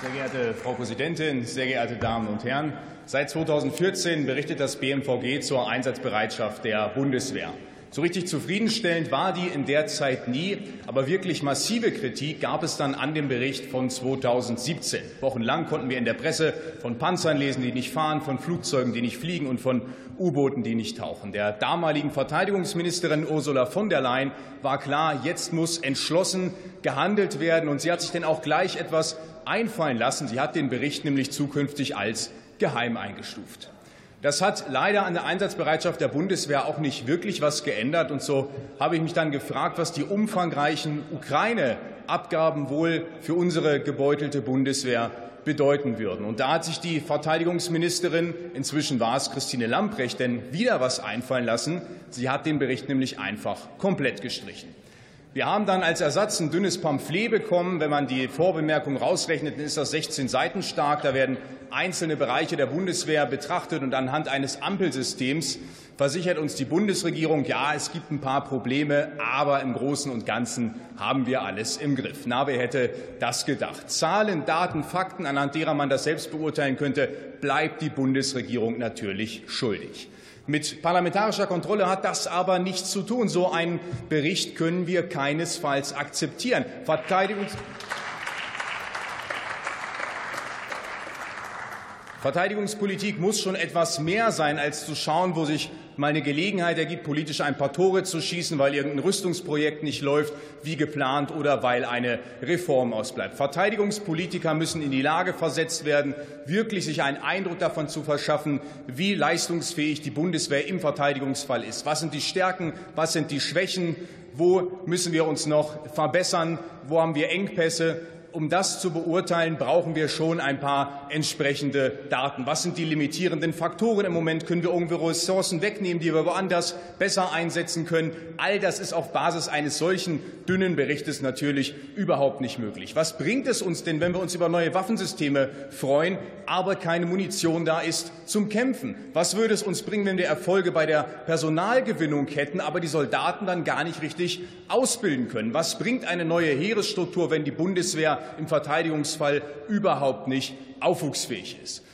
Sehr geehrte Frau Präsidentin, sehr geehrte Damen und Herren! Seit 2014 berichtet das BMVG zur Einsatzbereitschaft der Bundeswehr. So richtig zufriedenstellend war die in der Zeit nie, aber wirklich massive Kritik gab es dann an dem Bericht von 2017. Wochenlang konnten wir in der Presse von Panzern lesen, die nicht fahren, von Flugzeugen, die nicht fliegen und von U-Booten, die nicht tauchen. Der damaligen Verteidigungsministerin Ursula von der Leyen war klar, jetzt muss entschlossen gehandelt werden. Und sie hat sich denn auch gleich etwas einfallen lassen. Sie hat den Bericht nämlich zukünftig als geheim eingestuft. Das hat leider an der Einsatzbereitschaft der Bundeswehr auch nicht wirklich was geändert. Und so habe ich mich dann gefragt, was die umfangreichen Ukraine-Abgaben wohl für unsere gebeutelte Bundeswehr bedeuten würden. Und da hat sich die Verteidigungsministerin, inzwischen war es Christine Lamprecht, denn wieder was einfallen lassen. Sie hat den Bericht nämlich einfach komplett gestrichen. Wir haben dann als Ersatz ein dünnes Pamphlet bekommen. Wenn man die Vorbemerkung rausrechnet, dann ist das 16 Seiten stark. Da werden einzelne Bereiche der Bundeswehr betrachtet und anhand eines Ampelsystems versichert uns die Bundesregierung, ja, es gibt ein paar Probleme, aber im Großen und Ganzen haben wir alles im Griff. Na, wer hätte das gedacht? Zahlen, Daten, Fakten, anhand derer man das selbst beurteilen könnte, bleibt die Bundesregierung natürlich schuldig. Mit parlamentarischer Kontrolle hat das aber nichts zu tun. So einen Bericht können wir keinesfalls akzeptieren. Verteidigungs Verteidigungspolitik muss schon etwas mehr sein, als zu schauen, wo sich mal eine Gelegenheit ergibt, politisch ein paar Tore zu schießen, weil irgendein Rüstungsprojekt nicht läuft wie geplant oder weil eine Reform ausbleibt. Verteidigungspolitiker müssen in die Lage versetzt werden, wirklich sich einen Eindruck davon zu verschaffen, wie leistungsfähig die Bundeswehr im Verteidigungsfall ist. Was sind die Stärken, was sind die Schwächen, wo müssen wir uns noch verbessern, wo haben wir Engpässe, um das zu beurteilen, brauchen wir schon ein paar entsprechende Daten. Was sind die limitierenden Faktoren im Moment? Können wir irgendwo Ressourcen wegnehmen, die wir woanders besser einsetzen können? All das ist auf Basis eines solchen dünnen Berichtes natürlich überhaupt nicht möglich. Was bringt es uns denn, wenn wir uns über neue Waffensysteme freuen, aber keine Munition da ist zum Kämpfen? Was würde es uns bringen, wenn wir Erfolge bei der Personalgewinnung hätten, aber die Soldaten dann gar nicht richtig ausbilden können? Was bringt eine neue Heeresstruktur, wenn die Bundeswehr im Verteidigungsfall überhaupt nicht aufwuchsfähig ist.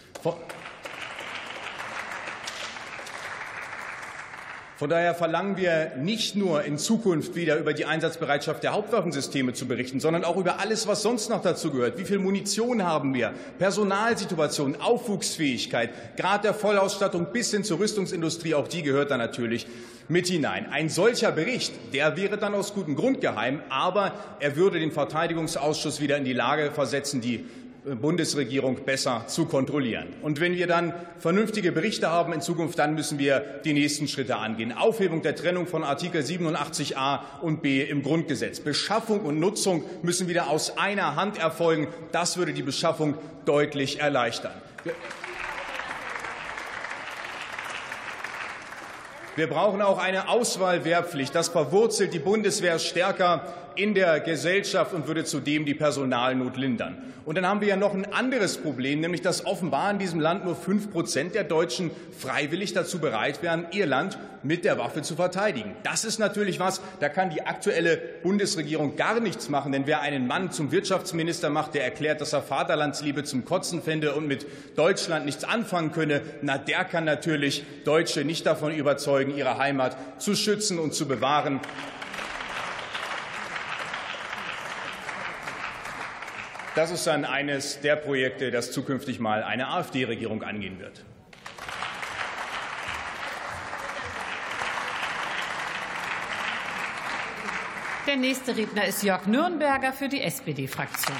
Von daher verlangen wir nicht nur in Zukunft wieder über die Einsatzbereitschaft der Hauptwaffensysteme zu berichten, sondern auch über alles, was sonst noch dazu gehört. Wie viel Munition haben wir? Personalsituation, Aufwuchsfähigkeit, Grad der Vollausstattung bis hin zur Rüstungsindustrie, auch die gehört da natürlich mit hinein. Ein solcher Bericht, der wäre dann aus gutem Grund geheim, aber er würde den Verteidigungsausschuss wieder in die Lage versetzen, die Bundesregierung besser zu kontrollieren. Und wenn wir dann vernünftige Berichte haben in Zukunft, dann müssen wir die nächsten Schritte angehen. Aufhebung der Trennung von Artikel 87a und b im Grundgesetz. Beschaffung und Nutzung müssen wieder aus einer Hand erfolgen. Das würde die Beschaffung deutlich erleichtern. Wir brauchen auch eine Auswahlwehrpflicht. Das verwurzelt die Bundeswehr stärker in der Gesellschaft und würde zudem die Personalnot lindern. Und dann haben wir ja noch ein anderes Problem, nämlich dass offenbar in diesem Land nur fünf Prozent der Deutschen freiwillig dazu bereit wären, ihr Land mit der Waffe zu verteidigen. Das ist natürlich was, da kann die aktuelle Bundesregierung gar nichts machen. Denn wer einen Mann zum Wirtschaftsminister macht, der erklärt, dass er Vaterlandsliebe zum Kotzen fände und mit Deutschland nichts anfangen könne, na, der kann natürlich Deutsche nicht davon überzeugen, ihre Heimat zu schützen und zu bewahren. Das ist dann eines der Projekte, das zukünftig mal eine AfD-Regierung angehen wird. Der nächste Redner ist Jörg Nürnberger für die SPD-Fraktion.